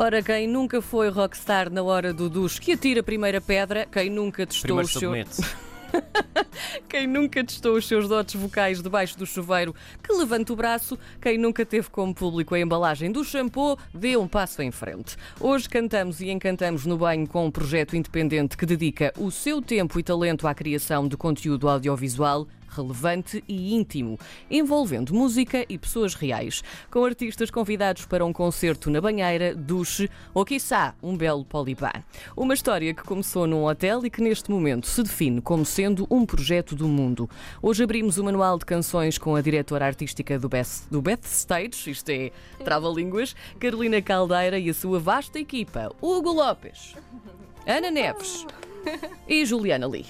Ora, quem nunca foi rockstar na hora do duche que atira a primeira pedra, quem nunca testou Primeiro os seus... Quem nunca testou os seus dotes vocais debaixo do chuveiro, que levanta o braço. Quem nunca teve como público a embalagem do shampoo, dê um passo em frente. Hoje cantamos e encantamos no banho com um projeto independente que dedica o seu tempo e talento à criação de conteúdo audiovisual relevante e íntimo, envolvendo música e pessoas reais, com artistas convidados para um concerto na banheira, duche ou, quiçá, um belo polibá. Uma história que começou num hotel e que neste momento se define como sendo um projeto do mundo. Hoje abrimos o manual de canções com a diretora artística do Beth, do Beth Stage, isto é, trava-línguas, Carolina Caldeira e a sua vasta equipa, Hugo Lopes, Ana Neves e Juliana Lee.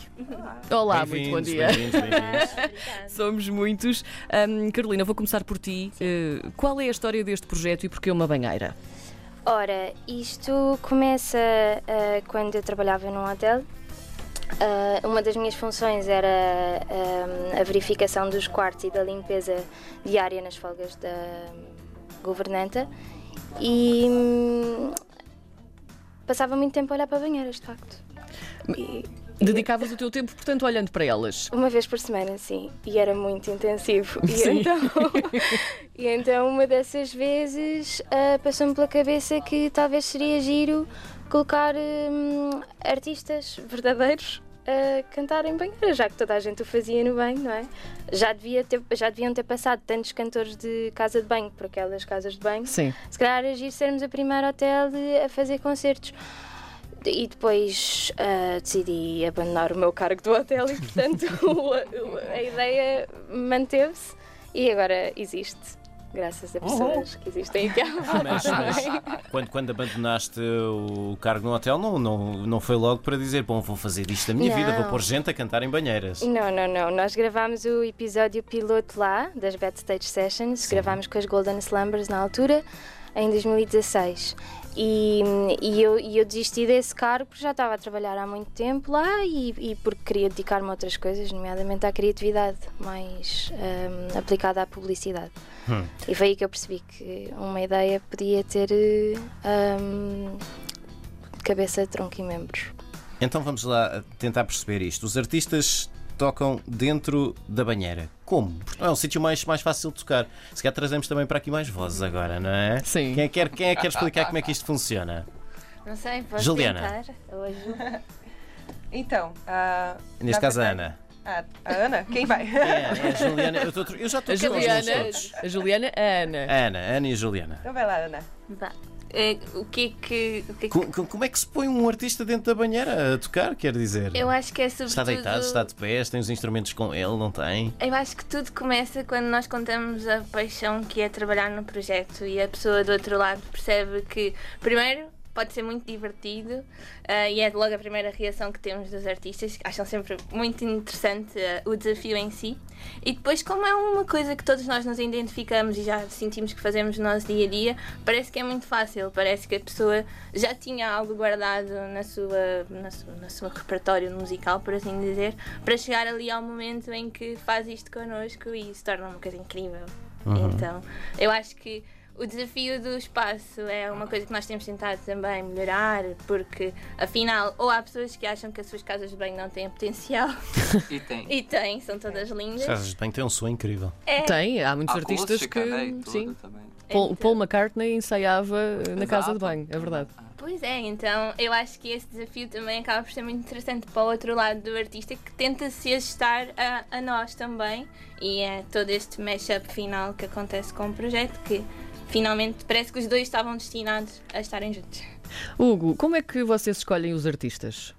Olá, muito bom dia. bem-vindos, bem-vindos. Somos muitos. Hum, Carolina, vou começar por ti. Uh, qual é a história deste projeto e porquê uma banheira? Ora, isto começa ah, quando eu trabalhava num hotel. Ah, uma das minhas funções era ah, a verificação dos quartos e da limpeza diária nas folgas da governanta e hum, passava muito tempo a olhar para banheiras, de facto. Dedicavas o teu tempo, portanto, olhando para elas. uma vez por semana, sim, e era muito intensivo. E Sim. então, e então uma dessas vezes ah, passou-me pela cabeça que talvez seria giro colocar hum, artistas verdadeiros a cantar em banheira, já que toda a gente o fazia no banho, não é? Já, devia ter, já deviam ter passado tantos cantores de casa de banho por aquelas casas de banho. Sim. Se calhar era giro sermos a primeira hotel a fazer concertos. E depois ah, decidi abandonar o meu cargo do hotel e, portanto, o- a ideia manteve-se e agora existe. Graças a pessoas que existem aqui à volta Mas, mas também. quando, quando abandonaste o cargo no hotel, não, não, não foi logo para dizer: Bom, vou fazer isto da minha vida, vou Não. pôr gente a cantar em banheiras. Não, não, não. Nós gravámos o episódio piloto lá, das Backstage Sessions. Gravámos com as Golden Slumbers na altura, em 2016. E, e eu, e eu desisti desse cargo porque já estava a trabalhar há muito tempo lá e, e porque queria dedicar-me a outras coisas, nomeadamente à criatividade mais hum, aplicada à publicidade. Hum. E foi aí que eu percebi que uma ideia podia ter hum, cabeça, tronco e membros. Então vamos lá tentar perceber isto. Os artistas tocam dentro da banheira. Como? Porque não é um sítio mais, mais fácil de tocar. Se calhar trazemos também para aqui mais vozes agora, não é? Sim. Quem é que quer, quem é que quer explicar como é que isto funciona? Não sei, posso Juliana. tentar. Então, a. Neste na caso, a Ana. A, a Ana? Quem vai? É, é a Juliana. Eu, tô- eu já estou A Juliana, a Juliana, a Ana. A Ana, a Ana e a Juliana. Então vai lá, Ana. Vá. É, o que é que. O que, é que- Co- co- Como é que se põe um artista dentro da banheira a tocar, quer dizer? Eu acho que é sobretudo. Está deitado, está de pés, tem os instrumentos com ele, não tem? Eu acho que tudo começa quando nós contamos a paixão que é trabalhar no projeto e a pessoa do outro lado percebe que, primeiro, pode ser muito divertido ah, e é logo a primeira reação que temos dos artistas, que acham sempre muito interessante ah, o desafio em si. E depois, como é uma coisa que todos nós nos identificamos e já sentimos que fazemos no nosso dia a dia, parece que é muito fácil, parece que a pessoa já tinha algo guardado na sua, na sua, no seu repertório musical, por assim dizer, para chegar ali ao momento em que faz isto connosco e se torna uma coisa incrível. Então, eu acho que o desafio do espaço é uma coisa que nós temos tentado também melhorar, porque afinal, ou há pessoas que acham que as suas casas de banho não têm potencial, E tem. e têm, são todas lindas. As casas de banho têm um som incrível. É, Tem, há muitos artistas Acústica, que. né, tudo Sim. também. Paul, Então. Paul McCartney ensaiava na casa de banho, é verdade. Pois é, então eu acho que esse desafio também acaba por ser muito interessante para o outro lado do artista que tenta se ajustar a, a nós também e é todo este mashup final que acontece com o projeto que finalmente parece que os dois estavam destinados a estarem juntos. Hugo, como é que vocês escolhem os artistas?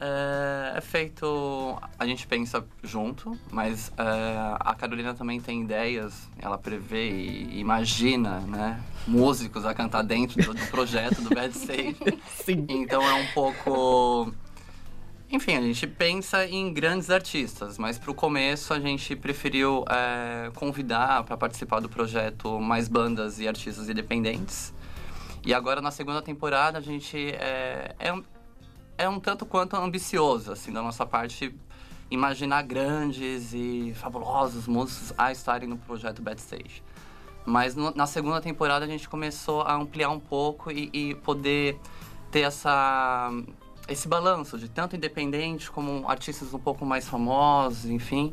É, é feito. A gente pensa junto, mas é, a Carolina também tem ideias, ela prevê e imagina, né? Músicos a cantar dentro do, do projeto do Bad Stage. Sim. Então é um pouco. Enfim, a gente pensa em grandes artistas, mas para o começo a gente preferiu é, convidar para participar do projeto mais bandas e artistas independentes. E agora na segunda temporada a gente é, é, um, é um tanto quanto ambicioso, assim, da nossa parte, imaginar grandes e fabulosos músicos a estarem no projeto Bad Stage. Mas no- na segunda temporada a gente começou a ampliar um pouco e, e poder ter essa, esse balanço de tanto independente como artistas um pouco mais famosos, enfim.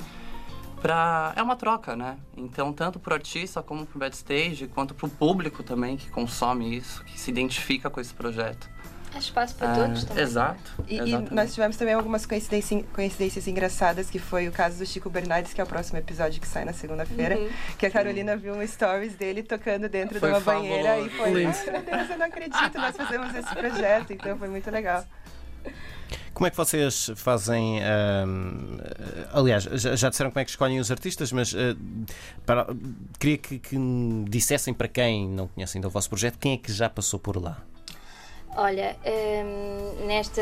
Pra... É uma troca, né? Então, tanto pro artista como pro backstage, quanto pro público também que consome isso, que se identifica com esse projeto. Há espaço para Ah, todos também. Exato. E, e nós tivemos também algumas coincidências, coincidências engraçadas, que foi o caso do Chico Bernardes, que é o próximo episódio que sai na segunda-feira. Que a Carolina viu um stories dele tocando dentro Foi de uma banheira e fabuloso. foi. Ai, meu Deus, eu não acredito, nós fazemos esse projeto, então foi muito legal. Como é que vocês fazem. ahm, aliás, já, disseram como é que escolhem os artistas, mas ah, para- queria que, que dissessem para quem não conhece ainda o vosso projeto quem é que já passou por lá. Olha, hum, nesta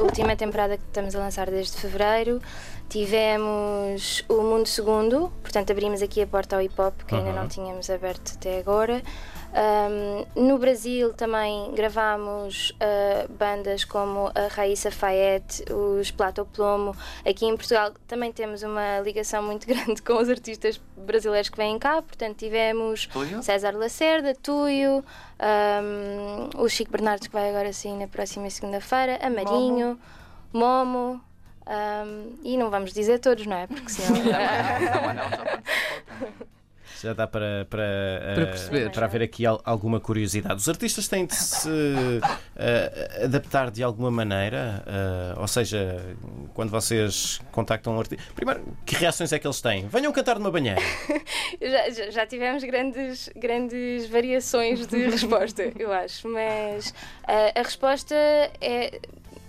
última temporada que estamos a lançar desde fevereiro, tivemos o Mundo Segundo, portanto abrimos aqui a porta ao hip hop que ainda Uhum. não tínhamos aberto até agora. Hum, no Brasil também gravámos ah, bandas como a Raíssa Fayette, os Plato Plomo. Aqui em Portugal também temos uma ligação muito grande com os artistas brasileiros que vêm cá, portanto tivemos Tuyo? César Lacerda, Tuyo, um, o Chico Bernardes que vai agora sim na próxima segunda-feira, a Marinho, Momo, um, e não vamos dizer todos, não é? Porque senão. Não, mas não, já participou também. Já dá para, para, ah, Para perceber. para haver aqui al- alguma curiosidade. Os artistas têm de se ah, adaptar de alguma maneira, ah, ou seja, quando vocês contactam um artista. Primeiro, que reações é que eles têm? Venham cantar numa banheira. já, já- tivemos grandes, grandes variações de resposta, eu acho, mas ah, a resposta é.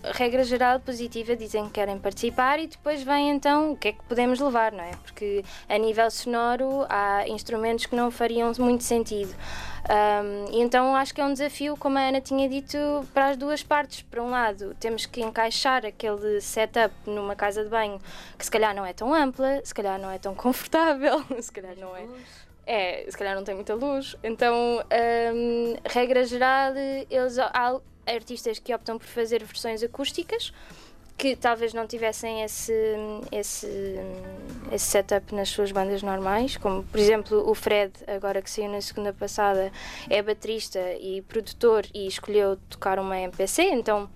Regra geral positiva, dizem que querem participar e depois vem então o que é que podemos levar, não é? Porque a nível sonoro há instrumentos que não fariam muito sentido. Um, e então acho que é um desafio, como a Ana tinha dito, para as duas partes. Por um lado, temos que encaixar aquele setup numa casa de banho que se calhar não é tão ampla, se calhar não é tão confortável, se calhar não é. É, se calhar não tem muita luz. Então, hum, regra geral, eles há artistas que optam por fazer versões acústicas que talvez não tivessem esse, esse, esse setup nas suas bandas normais, como por exemplo o Fred, agora que saiu na segunda passada, é baterista e produtor e escolheu tocar uma MPC, então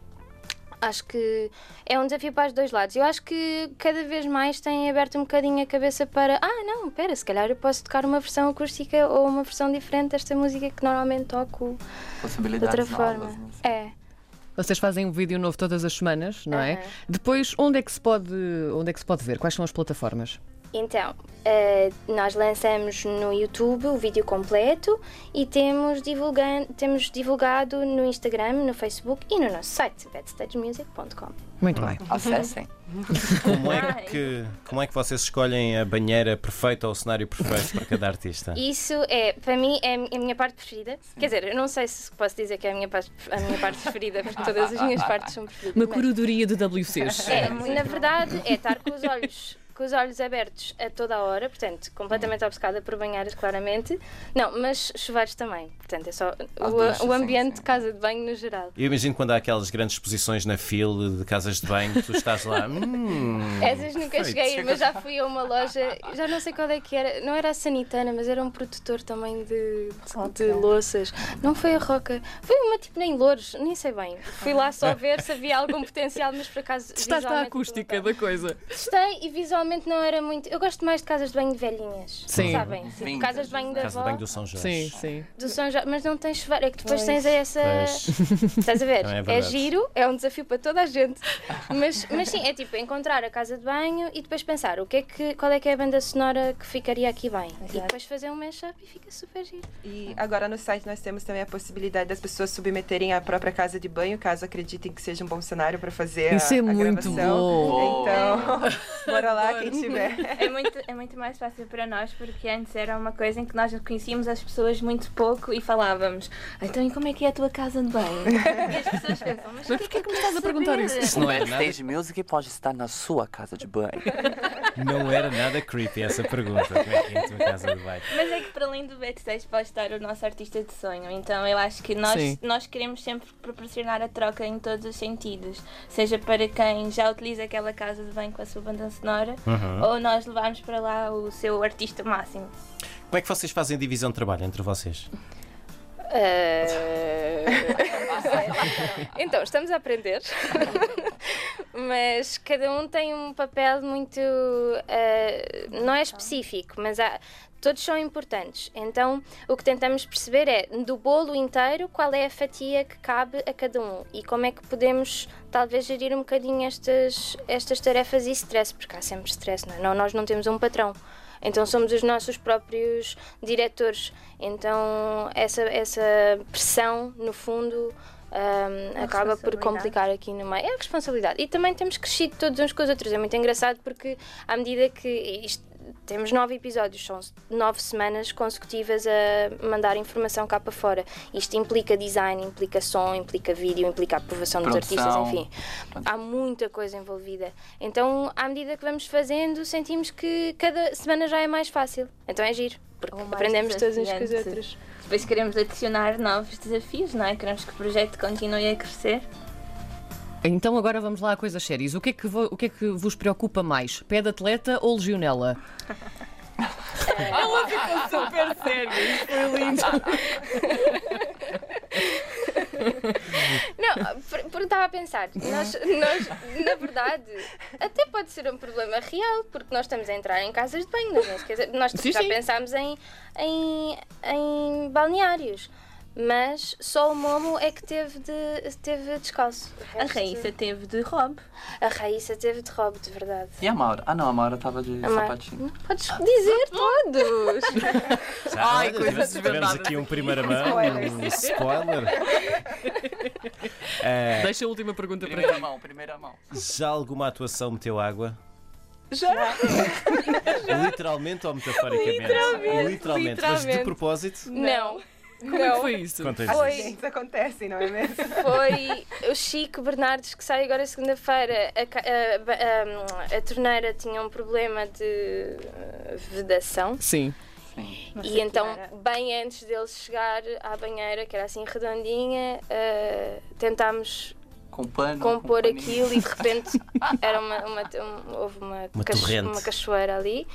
acho que é um desafio para os dois lados. Eu acho que cada vez mais têm aberto um bocadinho a cabeça para ah, não, espera, se calhar eu posso tocar uma versão acústica ou uma versão diferente desta música que normalmente toco de outra forma. novas. É. Vocês fazem um vídeo novo todas as semanas, não é? Depois, onde é, que se pode, onde é que se pode ver? Quais são as plataformas? Então, eh, nós lançamos no YouTube o vídeo completo e temos, temos divulgado no Instagram, no Facebook e no nosso site, backstagemusic.com. Muito bem. Acessem. Como é, que, como é que vocês escolhem a banheira perfeita ou o cenário perfeito para cada artista? Isso é, para mim, é a minha parte preferida. Quer dizer, eu não sei se posso dizer que é a minha parte, a minha parte preferida, porque todas as minhas partes são preferidas. Uma mas- curadoria de WCs. É, na verdade, é estar com os olhos com os olhos abertos a toda a hora, portanto, completamente obcecada por banheiras, claramente. Não, mas chuveiros também. Portanto, é só duchas, o, o ambiente sim. de casa de banho no geral. Eu imagino quando há aquelas grandes exposições na fila de casas de banho, tu estás lá. Hum, Essas nunca perfeito. cheguei mas já fui a uma loja, já não sei qual é que era, não era a Sanitana, mas era um produtor também de, de, de louças. Não foi a Roca, foi uma tipo nem Louros, nem sei bem. Fui lá só ver se havia algum potencial, mas por acaso. Está a acústica da coisa. Testei e visualmente não era muito. Eu gosto mais de casas de banho de velhinhas. Sim. Sabem? Tipo, Vintage, casas de banho da Casa de avó. banho do São Jorge. Sim, sim. do São Jorge, mas não tens chuveiro. É que depois Pois. tens essa. Pois. Estás a ver? Também é é, verdade. giro, é um desafio para toda a gente. Mas, mas sim, é tipo encontrar a casa de banho e depois pensar o que é que, qual é que é a banda sonora que ficaria aqui bem. E Exato. depois fazer um mashup e fica super giro. E agora no site nós temos também a possibilidade das pessoas submeterem a própria casa de banho, caso acreditem que seja um bom cenário para fazer Isso a, é a muito gravação. bom. Então, bora lá quem tiver. É muito, é muito mais fácil para nós porque antes era uma coisa em que nós conhecíamos as pessoas muito pouco e falávamos então e como é que é a tua casa de banho? E as pessoas pensam, mas, Mas porquê que me estás a perguntar isso? Se não é Stage Music, pode estar na sua casa de banho. Não era nada creepy essa pergunta. Como é que é a tua casa de banho? Mas é que para além do backstage pode estar o nosso artista de sonho. Então eu acho que nós, Sim. nós queremos sempre proporcionar a troca em todos os sentidos. Seja para quem já utiliza aquela casa de banho com a sua banda sonora, Uhum. ou nós levarmos para lá o seu artista máximo. Como é que vocês fazem divisão de trabalho entre vocês? Eh, então, estamos a aprender, mas cada um tem um papel muito. eh, não é específico, mas há- todos são importantes. Então, o que tentamos perceber é do bolo inteiro qual é a fatia que cabe a cada um e como é que podemos, talvez, gerir um bocadinho estas, estas tarefas e stress, porque há sempre stress, não é? Não, nós não temos um patrão. Então somos os nossos próprios diretores. Então essa, essa pressão, no fundo, hum, acaba por complicar aqui no meio. É a responsabilidade. E também temos crescido todos uns com os outros. É muito engraçado porque à medida que isto- temos nove episódios, são nove semanas consecutivas a mandar informação cá para fora. Isto implica design, implica som, implica vídeo, implica aprovação dos artistas, enfim. Há muita coisa envolvida. Então, à medida que vamos fazendo, sentimos que cada semana já é mais fácil. Então é giro, porque aprendemos todos uns com os outros. Depois queremos adicionar novos desafios, não é? Queremos que o projeto continue a crescer. Então agora vamos lá a coisas sérias. O que é que, vo- o que, é que vos preocupa mais? Pé de atleta ou legionela? Ela ficou super séria, foi lindo. Não, por- porque estava a pensar, nós, nós, na verdade, até pode ser um problema real, porque nós estamos a entrar em casas de banho, nós, nem sequer- nós Sim, já sim. pensámos em, em, em balneários, mas só o Momo é que teve, de, teve descalço. A Raíssa teve de Rob. A Raíssa teve de robe, de verdade. E a Maura? Ah, não, a Maura tava de sapatinho. Podes dizer todos! Ai, Olha, coisas tivemos- aqui um primeira mão, um spoiler. Eh, Deixa a última pergunta para Primeira ti. mão, primeira mão. já alguma atuação meteu água? Já? Literalmente ou metaforicamente? Literalmente, Literalmente. Mas de literalmente. propósito? Não. Como é que foi isso? Conta Foi. Acidentes acontecem, não é mesmo? Foi o Chico Bernardes que sai agora segunda-feira. A, a, a- a torneira tinha um problema de eh, vedação. Sim. Sim. e então, bem antes dele chegar à banheira, que era assim redondinha, eh, tentámos Com pano. compor com aquilo e de repente era uma, uma- um- houve uma, Uma cacho- torrente. uma cachoeira ali.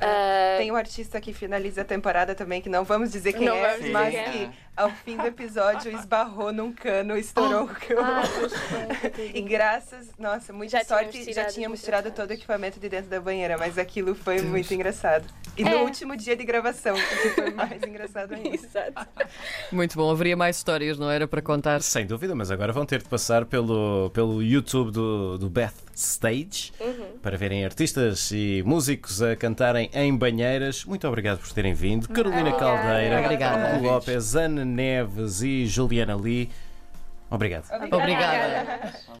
Ah, Tem um artista que finaliza a temporada também, que não vamos dizer quem Não é, mas quem é. Ao fim do episódio esbarrou num cano, estourou o cano. ah, pois foi. E graças, nossa, muita Já sorte, tínhamos já tínhamos os tirado todo o equipamento de dentro da banheira, mas aquilo foi muito engraçado. E É. no último dia de gravação, que foi mais engraçado ainda. Exato. Muito bom. Haveria mais histórias, não era? Para contar. Sem dúvida, mas agora vão ter de passar pelo, pelo YouTube do, do Beth Stage Uhum. para verem artistas e músicos a cantarem em banheiras. Muito obrigado por terem vindo. Carolina Obrigada. Caldeira, Obrigada. Lopes, Ana Neves e Juliana Lee. Obrigado. Obrigada.